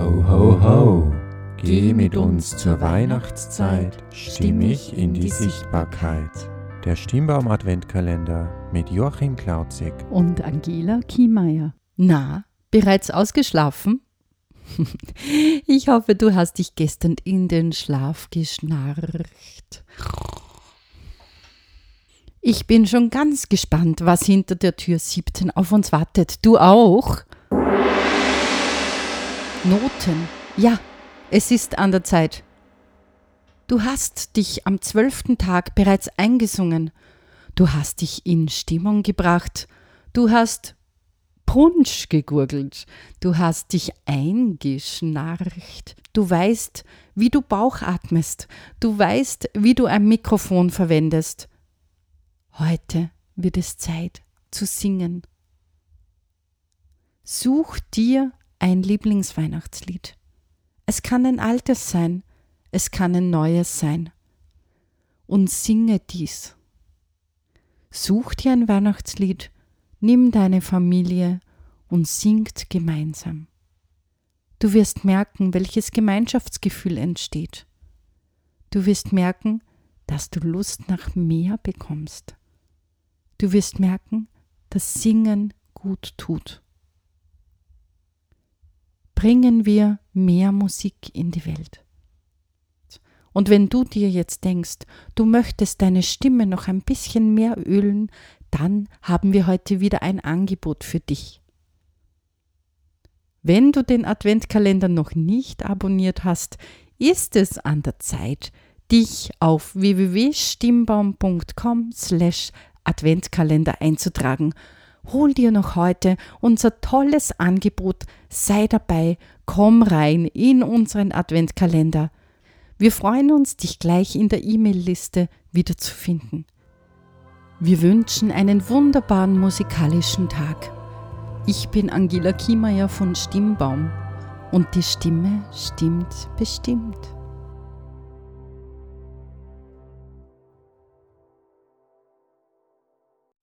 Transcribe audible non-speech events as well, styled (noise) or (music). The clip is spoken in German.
Ho, ho, ho, geh mit uns zur Weihnachtszeit, stimmig in die Sichtbarkeit. Der Stimmbaum Adventkalender mit Joachim Klauzig und Angela Kiemeier. Na, bereits ausgeschlafen? (laughs) Ich hoffe, du hast dich gestern in den Schlaf geschnarcht. Ich bin schon ganz gespannt, was hinter der Tür 17 auf uns wartet. Du auch? Noten. Ja, es ist an der Zeit. Du hast dich am zwölften Tag bereits eingesungen. Du hast dich in Stimmung gebracht. Du hast Punsch gegurgelt. Du hast dich eingeschnarcht. Du weißt, wie du Bauch atmest. Du weißt, wie du ein Mikrofon verwendest. Heute wird es Zeit zu singen. Such dir ein Lieblingsweihnachtslied. Es kann ein altes sein, es kann ein neues sein. Und singe dies. Such dir ein Weihnachtslied, nimm deine Familie und singt gemeinsam. Du wirst merken, welches Gemeinschaftsgefühl entsteht. Du wirst merken, dass du Lust nach mehr bekommst. Du wirst merken, dass Singen gut tut. Bringen wir mehr Musik in die Welt. Und wenn du dir jetzt denkst, du möchtest deine Stimme noch ein bisschen mehr ölen, dann haben wir heute wieder ein Angebot für dich. Wenn du den Adventkalender noch nicht abonniert hast, ist es an der Zeit, dich auf www.stimmbaum.com slash Adventskalender einzutragen. Hol dir noch heute unser tolles Angebot, sei dabei, komm rein in unseren Adventkalender. Wir freuen uns, dich gleich in der E-Mail-Liste wiederzufinden. Wir wünschen einen wunderbaren musikalischen Tag. Ich bin Angela Kiemeier von Stimmbaum und die Stimme stimmt bestimmt.